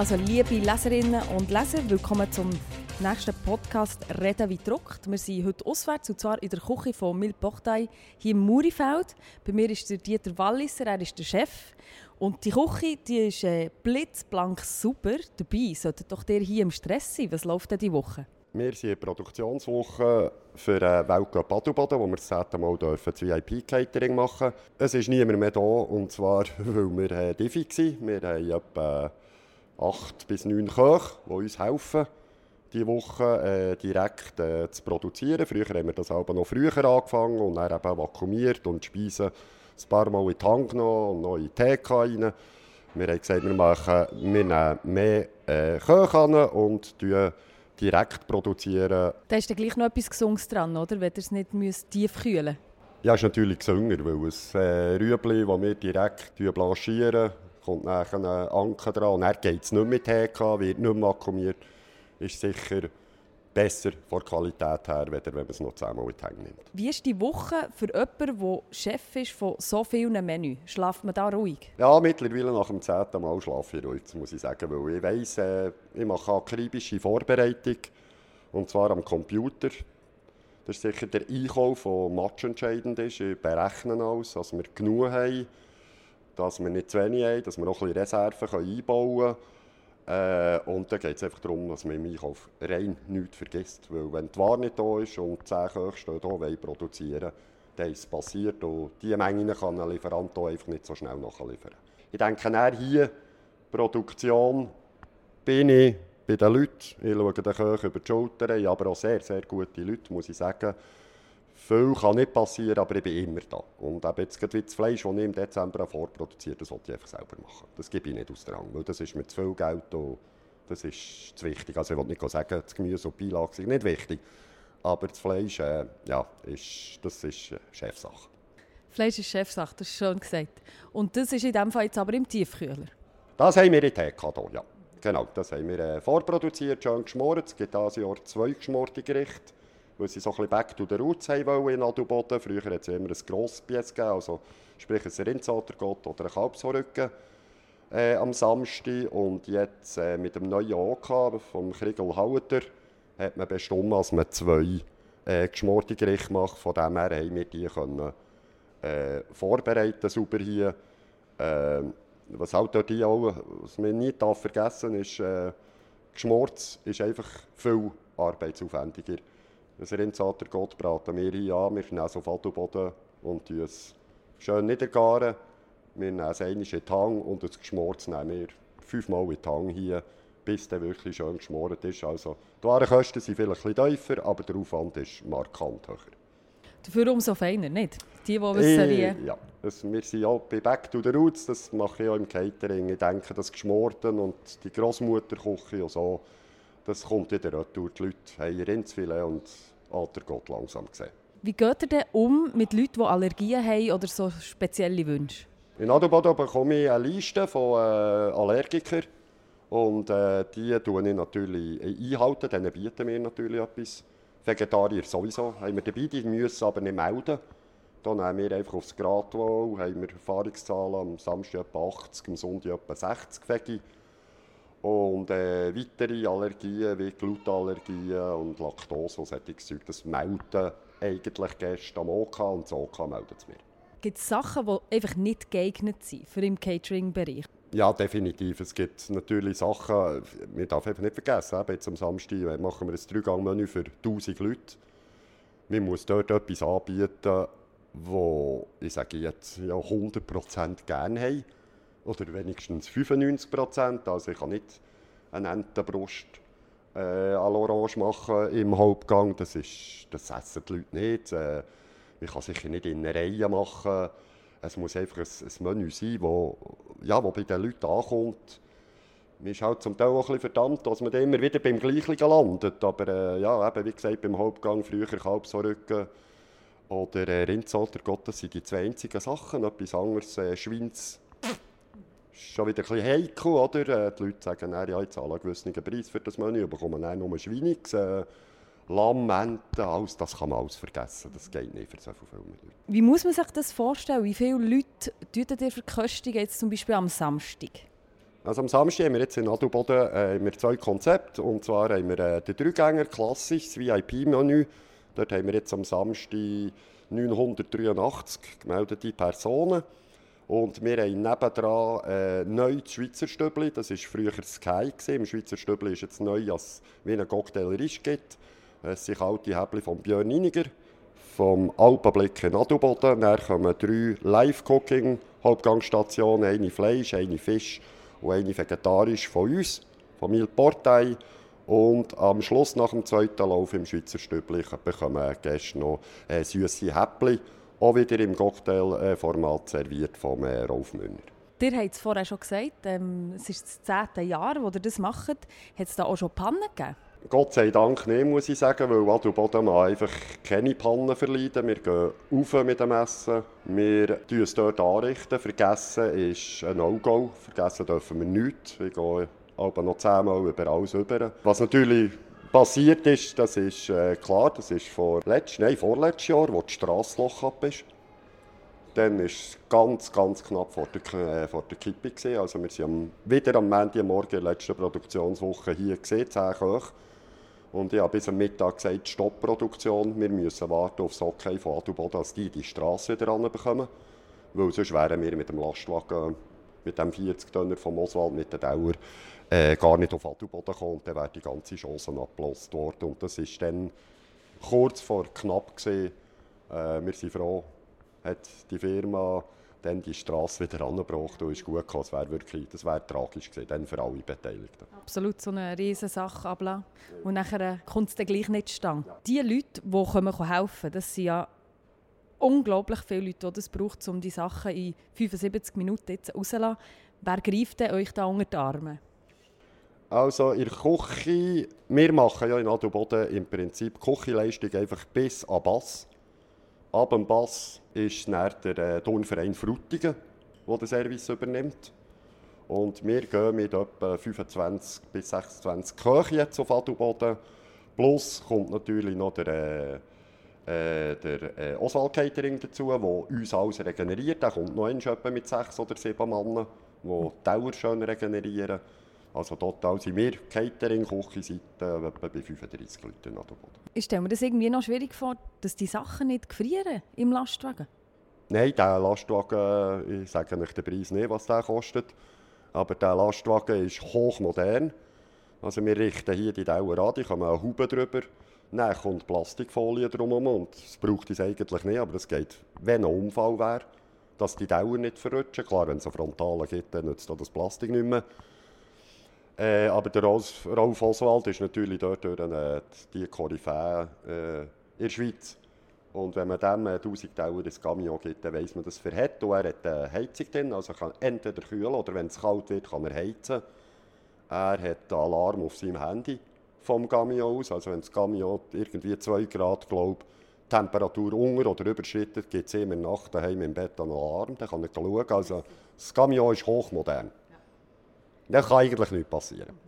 Also liebe Leserinnen und Leser, willkommen zum nächsten Podcast «Reden wie druckt». Wir sind heute auswärts, und zwar in der Küche von Mil Portay hier im Murifeld. Bei mir ist der Dieter Walliser, er ist der Chef. Und die Küche die ist äh, blitzblank super. Dabei solltet doch ihr hier im Stress sein. Was läuft denn diese Woche? Wir sind in der Produktionswoche für äh, Weltcup Baden-Baden, wo wir das zehnte Mal dürfen, das VIP-Catering machen Es ist niemand mehr da, und zwar, weil wir äh, Diffi waren. Wir haben etwa acht bis neun Köche, die uns helfen, diese Woche äh, direkt äh, zu produzieren. Früher haben wir das aber noch früher angefangen und dann eben vakuumiert und die Speisen ein paar Mal in die Hand genommen und noch in die TK rein. Wir haben gesagt, wir, machen, wir nehmen mehr äh, Köche an und direkt produzieren. Da ist dann gleich noch etwas Gesundes dran, oder? Wenn ihr es nicht tief kühlen müsst. Ja, ist natürlich gesünder, weil ein äh, Rüebli, das wir direkt blanchieren, kommt nachher ein Anker dran und dann geht es nicht mit TK, wird nicht mehr vakuumiert, ist sicher besser von der Qualität her, wenn man es noch zehnmal in die Hände nimmt. Wie ist die Woche für jemanden, der Chef ist von so vielen Menüs? Schlaft man da ruhig? Ja, mittlerweile nach dem zehnten Mal schlafe ich ruhig, muss ich sagen, weil ich weiss, äh, ich mache akribische Vorbereitung und zwar am Computer. Das ist sicher der Einkauf, der matchentscheidend ist. Ich berechne alles, dass wir genug haben dass wir nicht zu wenig haben, dass wir noch ein bisschen Reserven einbauen können. Äh, und dann geht es einfach darum, dass man im Einkauf rein nichts vergisst. Weil wenn die Ware nicht da ist und 10 Köche hier wollen produzieren dann ist es passiert. Und diese Mengen kann ein Lieferant hier einfach nicht so schnell nachliefern. Ich denke, hier Produktion bin ich bei den Leuten. Ich schaue den Köchen über die Schulter. Ich habe aber auch sehr, sehr gute Leute, muss ich sagen. Viel kann nicht passieren, aber ich bin immer da. Und eben jetzt gerade das Fleisch, das ich im Dezember vorproduziere, das wollte ich einfach selber machen. Das gebe ich nicht aus der Hand, weil das ist mit zu viel Geld und das ist zu wichtig. Also ich will nicht sagen, das Gemüse und Beilage sind nicht wichtig, aber das Fleisch, äh, ja, ist, das ist Chefsache. Fleisch ist Chefsache, das ist schön gesagt. Und das ist in diesem Fall jetzt aber im Tiefkühler? Das haben wir in hier, ja. Genau, das haben wir äh, vorproduziert, schön geschmort. Es gibt dieses Jahr zwei geschmorte Gerichte weil sie so ein bisschen back to the roots haben wollen in Adelboden. Früher hat es immer ein grosses Bies gegeben, also sprich ein Rindsaltergott oder ein Kalbshorrücken äh, am Samstag. Und jetzt äh, mit dem neuen OK vom Kriegel Hauter hat man bestimmt, dass man zwei äh, geschmorte Gerichte macht. Von dem her haben wir die können, äh, vorbereiten, sauber hier. Äh, was halt dort auch, was man nie vergessen darf, ist, äh, geschmort ist einfach viel arbeitsaufwendiger. Ein Rindsater Gott braten wir hier an. Wir nehmen es auf Adelboden und es schön niedergaren. Wir nehmen es einmal in den Hang und das Geschmort nehmen wir fünfmal in den Hang hier, bis der wirklich schön geschmort ist. Also, die Warenkosten sind vielleicht ein bisschen tiefer, aber der Aufwand ist markant höher. Dafür umso feiner, nicht? Die, die wissen. Äh, ja, das, wir sind auch bei Back to the Roots, das mache ich auch im Catering. Ich denke, das Geschmorten und die Großmutterküche und so, das kommt wieder retour. Die Leute haben Rindsfilet und Alter Gott langsam gesehen. Wie geht ihr denn um mit Leuten, die Allergien haben oder so spezielle Wünsche? In Adelboden bekomme ich eine Liste von äh, Allergikern. Und äh, die tue ich natürlich einhalten, denen bieten wir natürlich etwas. Vegetarier sowieso haben wir dabei, die müssen aber nicht melden. Dann nehmen wir einfach aufs Gradwohl, haben wir Erfahrungszahlen am Samstag etwa 80, am Sonntag etwa 60 Vegi. Und äh, weitere Allergien wie Glutenallergien und Laktose und solche Zeug, das melden eigentlich Gäste am OK und das OK meldet es mir. Gibt es Sachen, die einfach nicht geeignet sind für im Catering-Bereich? Ja, definitiv. Es gibt natürlich Sachen, man darf einfach nicht vergessen, jetzt am Samstag machen wir ein Dreigang-Menü für 1000 Leute. Man muss dort etwas anbieten, wo ich sage jetzt ja, 100% gerne haben oder wenigstens 95 Prozent. Also ich kann nicht eine Entenbrust äh, à l'orange machen im Hauptgang. Das, ist, das essen die Leute nicht. Äh, ich kann sicher nicht in einer Reihe machen. Es muss einfach ein, ein Menü sein, das wo, ja, wo bei den Leuten ankommt. Man ist halt zum Teil auch ein verdammt, dass man immer wieder beim Gleichen landet. Aber äh, ja, eben, wie gesagt, beim Hauptgang früher Kalbsrücken oder äh, Rindsalter Gott, das sind die zwei einzigen Sachen. Etwas anderes, äh, Schweins schon wieder ein bisschen heikel, oder? Äh, die Leute sagen, ja, ich zahle einen gewissen Preis für das Menü, bekommen dann nur Schweinigs, äh, Lamm, Enten, alles, das kann man alles vergessen. Das geht nicht für so viele Leute. Wie muss man sich das vorstellen? Wie viele Leute tun ihr verköstigen, jetzt zum Beispiel am Samstag? Also am Samstag haben wir jetzt in Adelboden äh, zwei Konzepte. Und zwar haben wir äh, den Dreigänger, klassisch, das VIP-Menü. Dort haben wir jetzt am Samstag 983 gemeldete Personen. Und wir haben nebendran äh, neu das Schweizer Stübli. Das war früher Sky. Gewesen. Im Schweizer Stübli ist jetzt neu, als wie ein Cocktail Risch gibt. Es sind alte Häbli von Björn Iniger, vom Alpenblick in Adelboden. Dann kommen drei Live-Cooking-Hauptgangstationen, eine Fleisch, eine Fisch und eine vegetarisch von uns, von Mil Portei. Und am Schluss, nach dem zweiten Lauf im Schweizer Stübli, bekommen Gäste noch äh, süße Häppchen, auch wieder im Cocktailformat serviert vom äh, Rolf Münner. Ihr habt es vorher schon gesagt, ähm, es ist das zehnte Jahr, wo ihr das macht. Hat es da auch schon Pannen gegeben? Gott sei Dank nicht, muss ich sagen, weil Adelboden einfach keine Pannen verleiden. Wir gehen rauf mit dem Essen, wir richten es dort anrichten. Vergessen ist ein No-Go, vergessen dürfen wir nichts. Wir gehen aber noch zehnmal über alles über. Was natürlich passiert ist, das ist äh, klar, das ist vor letzt, nein, vorletztes Jahr, wo das Strassloch ab ist. Dann war es ganz, ganz knapp vor der, äh, vor der Kippe. Gewesen. Also wir am, wieder am Montagmorgen letzten Produktionswoche hier gesehen, 10 Köche. Und ich habe bis am Mittag gesagt, Stoppproduktion, wir müssen warten auf das Okay von Adelboden, dass die die Straße wieder ranbekommen. Weil sonst wären wir mit dem Lastwagen, mit dem 40-Tonner vom Oswald, mit der Dauer, äh, gar nicht auf Adelboden gekommen. Und dann wäre die ganze Chance abgelöst worden. Und das war dann kurz vor knapp. Äh, wir sind froh, hat die Firma dann die Straße wieder angebracht und ist gut gekommen. Das wäre wirklich, das wäre tragisch gewesen, dann für alle Beteiligten. Absolut, so eine riesige Sache ablassen. Und nachher kommt es dann gleich nicht zustande. Ja. Die Leute, die kommen helfen, das sind ja unglaublich viele Leute, die das braucht, um die Sachen in 75 Minuten rauszulassen. Wer greift denn euch da unter die Arme? Also der Küche, wir machen ja in Adelboden im Prinzip Küchenleistung einfach bis an Bass. Ab dem Bass ist dann der äh, Turnverein Frutigen, der den Service übernimmt. Und wir gehen mit etwa 25 bis 26 Köchen jetzt auf Adelboden. Plus kommt natürlich noch der, äh, äh der äh, Oswald Catering dazu, der uns alles regeneriert. Der kommt noch einmal mit sechs oder sieben Männern, die die Dauer schön regenerieren. Also total sind wir Catering, Küchenseite etwa bei 35 Leuten an der Boden. Ich stelle mir das irgendwie noch schwierig vor, dass die Sachen nicht gefrieren im Lastwagen? Nein, der Lastwagen, ich sage nicht den Preis nicht, was der kostet, aber der Lastwagen ist hochmodern. Also wir richten hier die Dauer an, die kommen eine Haube drüber, dann kommt Plastikfolie drumherum und das braucht es eigentlich nicht, aber das geht, wenn ein Unfall wäre, dass die Dauer nicht verrutschen. Klar, wenn es eine Frontale gibt, dann nützt das Plastik nicht mehr. Äh, aber der Rolf, Rolf Oswald ist natürlich dort durch die Koryphäe äh, in der Schweiz. Und wenn man dem 1000 Dauer ins Camion gibt, dann weiss man, dass er hat. Und er hat eine Heizung drin, also kann entweder kühlen oder wenn es kalt wird, kann er heizen. Er hat einen Alarm auf seinem Handy vom Camion aus. Also wenn das Camion irgendwie 2 Grad, glaube Temperatur unter oder überschritten, gibt es immer Nacht daheim im Bett einen Alarm. Dann kann er schauen. Also das Camion ist hochmodern. Da kann eigentlich nichts passieren.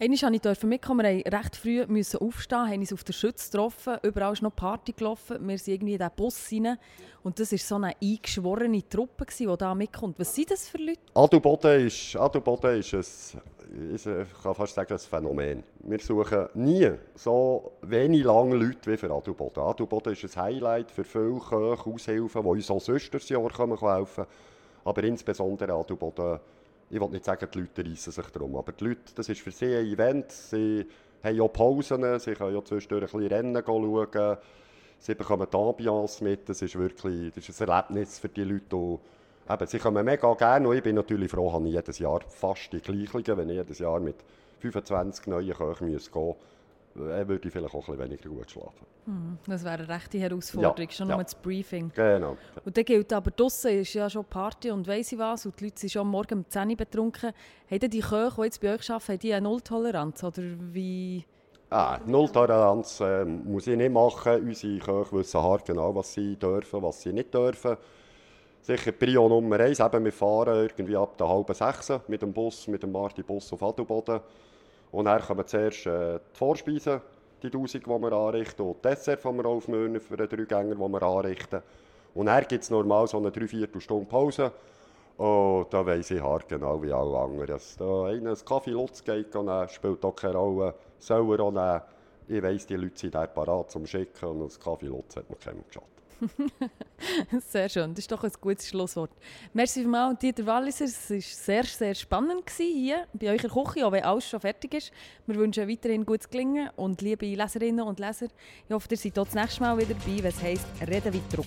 Einmal durfte ich mitkommen, wir mussten recht früh müssen aufstehen, haben uns auf der Schütze getroffen, überall ist noch Party gelaufen, wir sind irgendwie in diesen Bus rein und das war so eine eingeschworene Truppe, die da mitkommt. Was sind das für Leute? Adelboden ist, Adelboden ist ein, ich kann fast sagen, ein Phänomen. Wir suchen nie so wenig lange Leute wie für Adelboden. Adelboden ist ein Highlight für viele Köche, Aushilfen, die uns auch sonst das Jahr helfen können, aber insbesondere Adelboden ich will nicht sagen, die Leute reissen sich darum, aber die Leute, das ist für sie ein Event, sie haben ja Pausen, sie können ja zwischendurch ein bisschen Rennen schauen, sie bekommen die Ambiance mit, das ist wirklich das ist ein Erlebnis für die Leute, die, eben, sie kommen mega gerne. Und ich bin natürlich froh, habe ich jedes Jahr fast die gleichen, wenn ich jedes Jahr mit 25 neuen Köchen gehen müsste äh, würde ich vielleicht auch ein bisschen weniger gut schlafen. Hm, das wäre eine rechte Herausforderung, ja, schon ja. nur das Briefing. Genau. Und dann gilt aber, draussen ist ja schon Party und weiss ich was, und die Leute sind schon morgen um 10 Uhr betrunken. Haben die Köche, die jetzt bei euch arbeiten, die eine Nulltoleranz? Oder wie... Ah, Nulltoleranz äh, muss ich nicht machen. Unsere Köche wissen genau, was sie dürfen, was sie nicht dürfen. Sicher Prio Nummer eins, eben, wir fahren irgendwie ab der halben sechs mit dem Bus, mit dem Marti-Bus auf Adelboden. Und dann kommen zuerst äh, die Vorspeisen, die 1000, die wir anrichten, und die Dessert von wir aufmöhnen für den Dreigänger, die wir anrichten. Und dann gibt es normal so eine Dreiviertelstunde Pause. Oh, da weiss ich hart genau wie alle anderen. Dass da einer einen Kaffee Lutz geht, spielt auch keine Rolle. Soll er auch nehmen. Ich weiss, die Leute sind da parat zum Schicken und ein Kaffee Lutz hat mir keinem geschadet. sehr schön, das ist doch ein gutes Schlusswort. Merci vielmals, Dieter Walliser. Es war sehr, sehr spannend hier bei der Küche, auch wenn alles schon fertig ist. Wir wünschen weiterhin gutes Gelingen und liebe Leserinnen und Leser, ich hoffe, ihr seid auch das nächste Mal wieder dabei, wenn es heisst «Reden wie Druck».